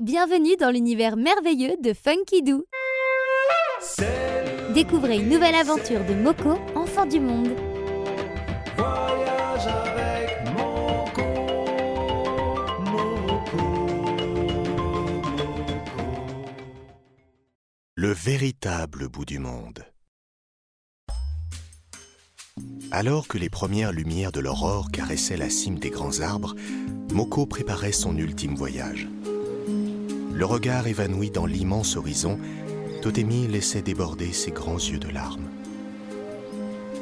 Bienvenue dans l'univers merveilleux de Funky Doo. Découvrez une nouvelle aventure de Moko, enfant du monde. Voyage avec Moko, Moko, Moko. Le véritable bout du monde. Alors que les premières lumières de l'aurore caressaient la cime des grands arbres, Moko préparait son ultime voyage. Le regard évanoui dans l'immense horizon, Totemi laissait déborder ses grands yeux de larmes.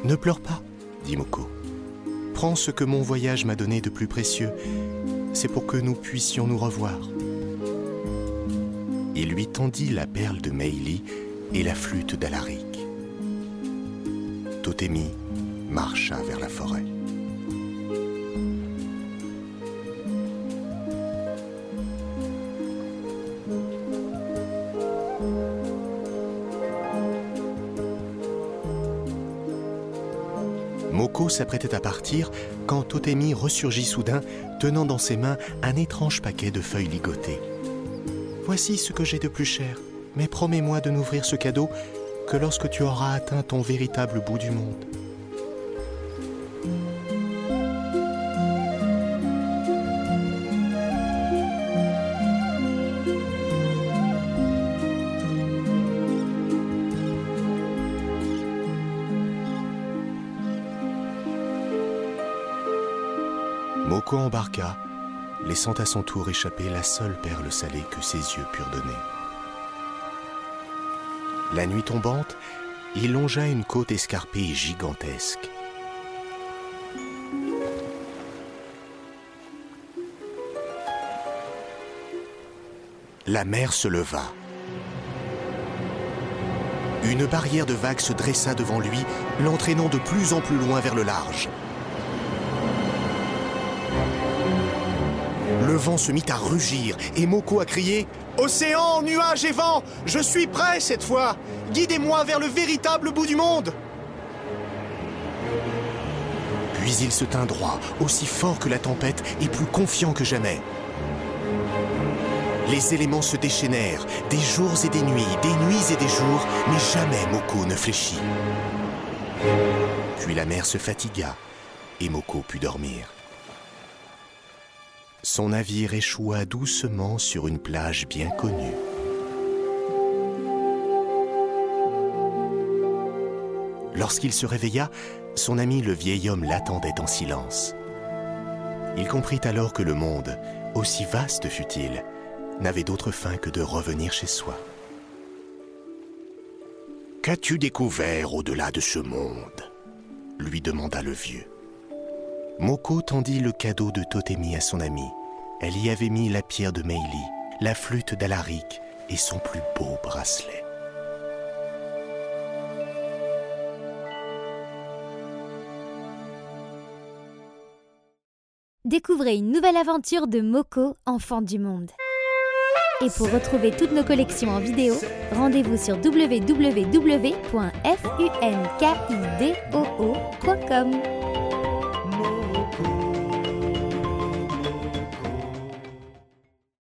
Ne pleure pas, dit Moko. Prends ce que mon voyage m'a donné de plus précieux. C'est pour que nous puissions nous revoir. Il lui tendit la perle de Meili et la flûte d'Alaric. Totemi marcha vers la forêt. Moko s'apprêtait à partir quand Totemi ressurgit soudain, tenant dans ses mains un étrange paquet de feuilles ligotées. Voici ce que j'ai de plus cher, mais promets-moi de n'ouvrir ce cadeau que lorsque tu auras atteint ton véritable bout du monde. Moko embarqua, laissant à son tour échapper la seule perle salée que ses yeux purent donner. La nuit tombante, il longea une côte escarpée et gigantesque. La mer se leva. Une barrière de vagues se dressa devant lui, l'entraînant de plus en plus loin vers le large. Le vent se mit à rugir et Moko a crié Océan, nuages et vent, je suis prêt cette fois. Guidez-moi vers le véritable bout du monde. Puis il se tint droit, aussi fort que la tempête et plus confiant que jamais. Les éléments se déchaînèrent, des jours et des nuits, des nuits et des jours, mais jamais Moko ne fléchit. Puis la mer se fatigua et Moko put dormir. Son navire échoua doucement sur une plage bien connue. Lorsqu'il se réveilla, son ami le vieil homme l'attendait en silence. Il comprit alors que le monde, aussi vaste fût-il, n'avait d'autre fin que de revenir chez soi. Qu'as-tu découvert au-delà de ce monde? lui demanda le vieux. Moko tendit le cadeau de Totemi à son ami. Elle y avait mis la pierre de Meili, la flûte d'Alaric et son plus beau bracelet. Découvrez une nouvelle aventure de Moko, enfant du monde. Et pour retrouver toutes nos collections en vidéo, rendez-vous sur www.funkidoo.com.